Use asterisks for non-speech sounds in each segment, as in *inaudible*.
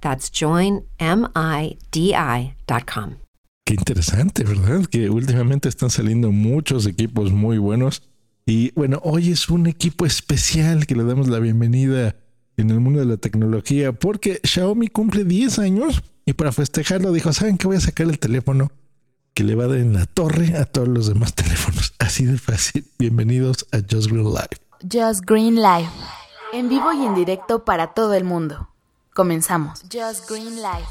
That's joinmidi.com. Qué interesante, ¿verdad? Que últimamente están saliendo muchos equipos muy buenos. Y bueno, hoy es un equipo especial que le damos la bienvenida en el mundo de la tecnología porque Xiaomi cumple 10 años y para festejarlo dijo, ¿saben qué? Voy a sacar el teléfono que le va a dar en la torre a todos los demás teléfonos. Así de fácil. Bienvenidos a Just Green Live. Just Green Live. En vivo y en directo para todo el mundo. Comenzamos. Just Green Live.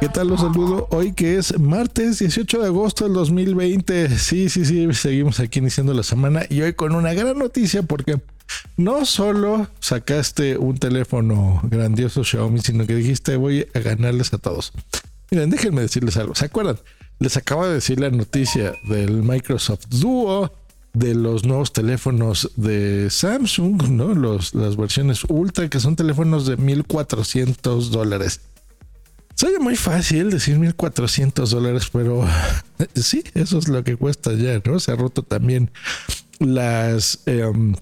¿Qué tal? Los saludo hoy que es martes 18 de agosto del 2020. Sí, sí, sí, seguimos aquí iniciando la semana y hoy con una gran noticia porque no solo sacaste un teléfono grandioso Xiaomi, sino que dijiste voy a ganarles a todos. Miren, déjenme decirles algo. ¿Se acuerdan? Les acabo de decir la noticia del Microsoft Duo, de los nuevos teléfonos de Samsung, ¿no? Los, las versiones Ultra, que son teléfonos de 1400 dólares. Soy muy fácil decir 1400 dólares, pero *laughs* sí, eso es lo que cuesta ya, ¿no? Se ha roto también las. Em,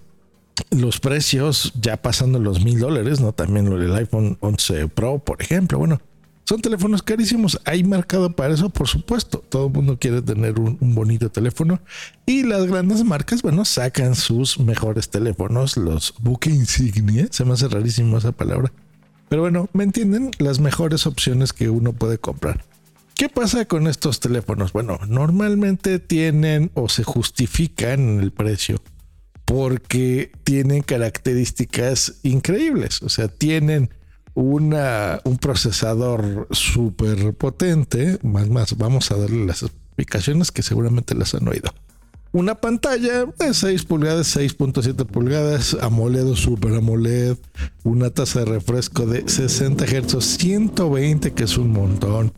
los precios ya pasando los mil dólares, ¿no? También lo del iPhone 11 Pro, por ejemplo. Bueno, son teléfonos carísimos. Hay mercado para eso, por supuesto. Todo el mundo quiere tener un, bonito teléfono. Y las grandes marcas, bueno, sacan sus mejores teléfonos, los buque insignia. Se me hace rarísimo esa palabra. Pero bueno, ¿me entienden? Las mejores opciones que uno puede comprar. ¿Qué pasa con estos teléfonos? Bueno, normalmente tienen o se justifican en el precio porque tienen características increíbles. O sea, tienen una, un procesador súper potente. Más, más, vamos a darle las explicaciones que seguramente las han oído. Una pantalla de 6 pulgadas, 6.7 pulgadas, AMOLED o Super AMOLED, una tasa de refresco de 60 Hz, 120 que es un montón.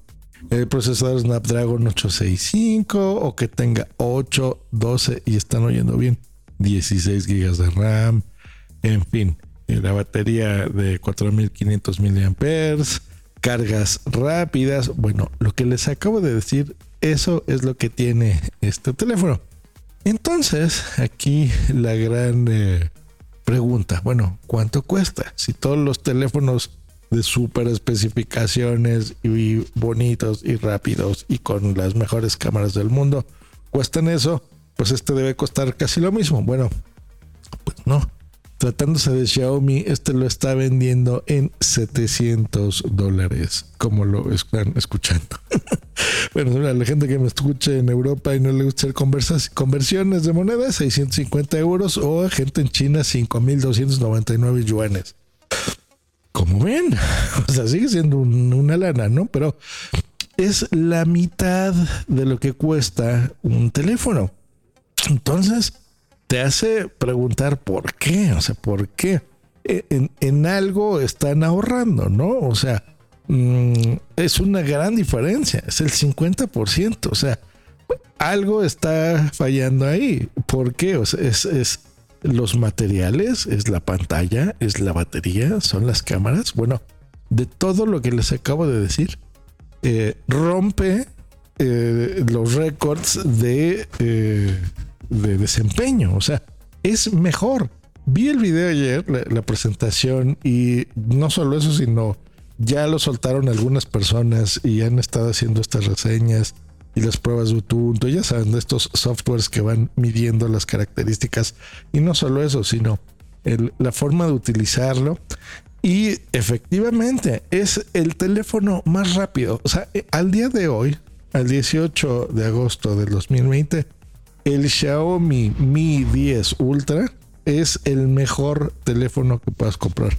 El procesador Snapdragon 865 o que tenga 8, 12 y están oyendo bien, 16 GB de RAM, en fin, la batería de 4500 mAh, cargas rápidas. Bueno, lo que les acabo de decir, eso es lo que tiene este teléfono. Entonces, aquí la gran eh, pregunta, bueno, ¿cuánto cuesta? Si todos los teléfonos de super especificaciones y bonitos y rápidos y con las mejores cámaras del mundo cuestan eso, pues este debe costar casi lo mismo. Bueno, pues no. Tratándose de Xiaomi, este lo está vendiendo en 700 dólares, como lo están escuchando. *laughs* bueno, la gente que me escuche en Europa y no le gusta hacer conversiones de moneda, 650 euros o gente en China, 5299 yuanes. Como ven, *laughs* o sea, sigue siendo una lana, ¿no? Pero es la mitad de lo que cuesta un teléfono. Entonces, te hace preguntar por qué, o sea, por qué en, algo están ahorrando, ¿no? O sea, mm, es una gran diferencia, es el 50%, o sea, algo está fallando ahí. ¿Por qué? O sea, es, los materiales, es la pantalla, es la batería, son las cámaras. Bueno, de todo lo que les acabo de decir, eh, rompe eh, los récords de eh, de desempeño. O sea, es mejor. Vi el video ayer, la, presentación, y no solo eso, sino ya lo soltaron algunas personas y han estado haciendo estas reseñas y las pruebas de Ubuntu. Ya saben, de estos softwares que van midiendo las características. Y no solo eso, sino la forma de utilizarlo. Y efectivamente es el teléfono más rápido. O sea, eh, al día de hoy, al 18 de agosto del 2020, el Xiaomi Mi 10 Ultra es el mejor teléfono que puedas comprar.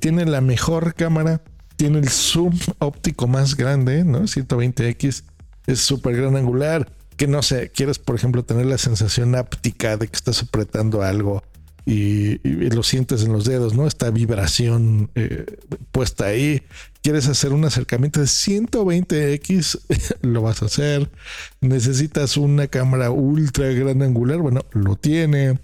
tiene la mejor cámara, tiene el zoom óptico más grande, ¿no? 120x, es súper gran angular. Que no sé, quieres, por ejemplo, tener la sensación áptica de que estás apretando algo y, lo sientes en los dedos, ¿no? Esta vibración eh, puesta ahí. Quieres hacer un acercamiento de 120x, *laughs* lo vas a hacer. Necesitas una cámara ultra gran angular, bueno, lo tiene.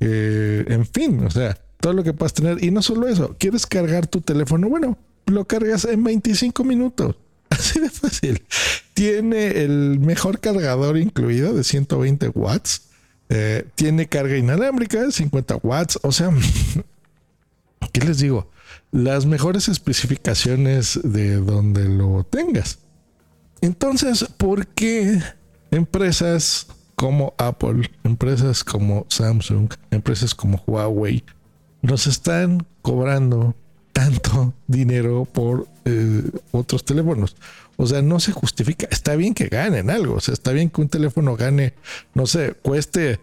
Eh, en fin, o sea, todo lo que puedas tener. Y no solo eso, quieres cargar tu teléfono, bueno, lo cargas en 25 minutos. *laughs* Así de fácil. Tiene el mejor cargador incluido de 120 watts eh, tiene carga inalámbrica, 50 watts. O sea, *laughs* ¿qué les digo? Las mejores especificaciones de donde lo tengas. Entonces, ¿por qué empresas como Apple, empresas como Samsung, empresas como Huawei nos están cobrando tanto dinero por eh, otros teléfonos? O sea, no se justifica. Está bien que ganen algo. O sea, está bien que un teléfono gane, no sé, cueste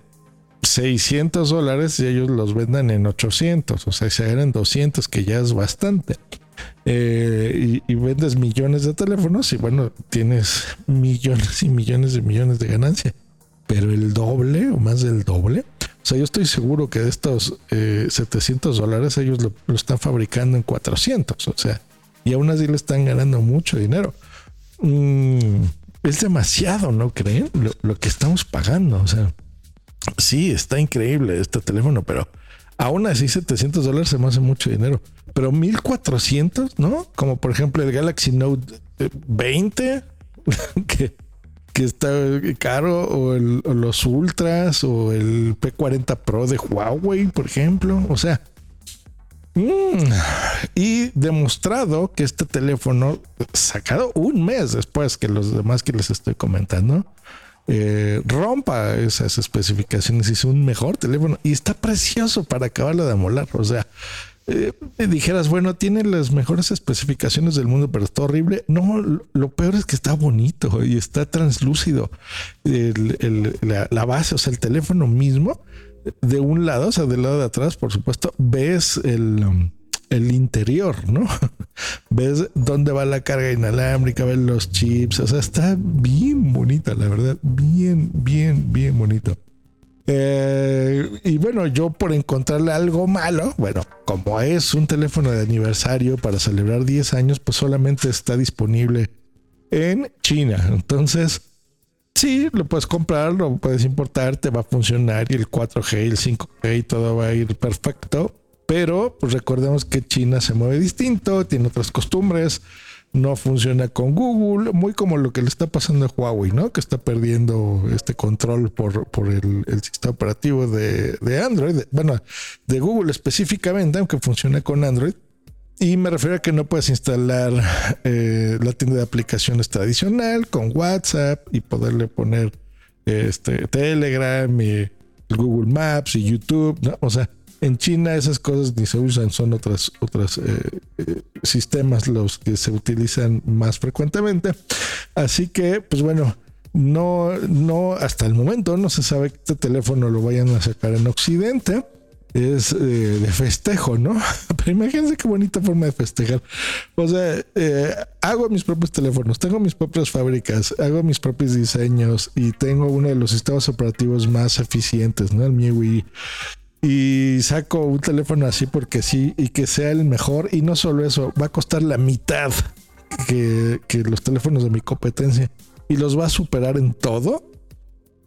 600 dólares y ellos los vendan en 800. O sea, se ganan 200, que ya es bastante. Eh, y, vendes millones de teléfonos y bueno, tienes millones y millones de millones de ganancia. Pero el doble o más del doble. O sea, yo estoy seguro que de estos 700 eh, dólares ellos lo, están fabricando en 400. O sea, y aún así le están ganando mucho dinero. Mm, es demasiado, ¿no creen? Lo, que estamos pagando. O sea, sí, está increíble este teléfono, pero aún así 700 dólares se me hace mucho dinero. Pero 1400, ¿no? Como por ejemplo el Galaxy Note 20, eh, *laughs* que, que está caro, o, los Ultras, o el P40 Pro de Huawei, por ejemplo. O sea, Mm. Y demostrado que este teléfono, sacado un mes después que los demás que les estoy comentando, eh, rompa esas especificaciones y es un mejor teléfono y está precioso para acabarlo de amolar. O sea, eh, dijeras, bueno, tiene las mejores especificaciones del mundo, pero está horrible. No, lo peor es que está bonito y está translúcido. la, base, o sea, el teléfono mismo de un lado, o sea, del lado de atrás, por supuesto, ves el, um, el interior, ¿no? *laughs* ves dónde va la carga inalámbrica, ves los chips, o sea, está bien bonita, la verdad, bien, bien, bien bonito. Eh, y bueno, yo por encontrarle algo malo, bueno, como es un teléfono de aniversario para celebrar 10 años, pues solamente está disponible en China. Entonces, Sí, lo puedes comprar, lo puedes importar, te va a funcionar y el 4G y el 5G y todo va a ir perfecto. Pero pues recordemos que China se mueve distinto, tiene otras costumbres, no funciona con Google, muy como lo que le está pasando a Huawei, ¿no? Que está perdiendo este control por, por el, sistema operativo de, de Android, bueno, de Google específicamente, aunque funciona con Android y me refiero a que no puedes instalar eh, la tienda de aplicaciones tradicional con WhatsApp y poderle poner este Telegram y Google Maps y YouTube. ¿no? O sea, en China esas cosas ni se usan, son otras, otras eh, eh, sistemas los que se utilizan más frecuentemente. Así que, pues bueno, no, no, hasta el momento no se sabe que este teléfono lo vayan a sacar en Occidente es eh, de festejo, ¿no? *laughs* Pero imagínense qué bonita forma de festejar. O sea, eh, hago mis propios teléfonos, tengo mis propias fábricas, hago mis propios diseños y tengo uno de los sistemas operativos más eficientes, ¿no? El MIUI. Y saco un teléfono así porque sí, y que sea el mejor. Y no solo eso, va a costar la mitad que, que los teléfonos de mi competencia. Y los va a superar en todo.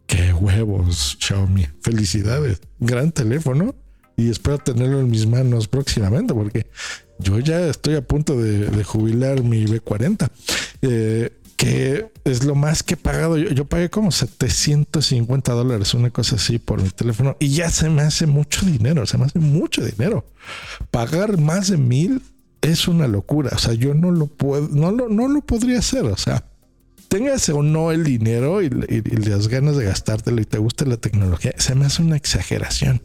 Qué huevos, Xiaomi. Felicidades. Gran teléfono y espero tenerlo en mis manos próximamente porque yo ya estoy a punto de, jubilar mi B40, eh, que es lo más que he pagado. Yo, pagué como 750 dólares, una cosa así por mi teléfono y ya se me hace mucho dinero, se me hace mucho dinero. Pagar más de mil es una locura. O sea, yo no lo puedo, no lo, no lo podría hacer. O sea, tengas o no el dinero y, y, las ganas de gastártelo y te guste la tecnología, se me hace una exageración.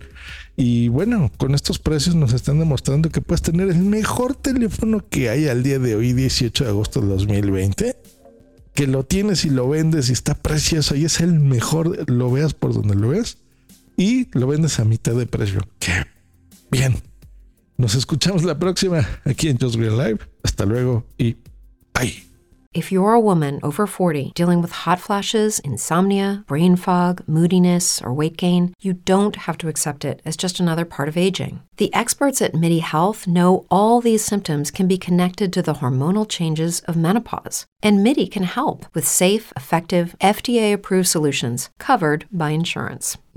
Y bueno, con estos precios nos están demostrando que puedes tener el mejor teléfono que hay al día de hoy, 18 de agosto de 2020, que lo tienes y lo vendes y está precioso y es el mejor, lo veas por donde lo ves y lo vendes a mitad de precio. Qué bien. Nos escuchamos la próxima aquí en Just Green Live. Hasta luego y bye. If you're a woman over 40 dealing with hot flashes, insomnia, brain fog, moodiness, or weight gain, you don't have to accept it as just another part of aging. The experts at MIDI Health know all these symptoms can be connected to the hormonal changes of menopause. And MIDI can help with safe, effective, FDA approved solutions covered by insurance.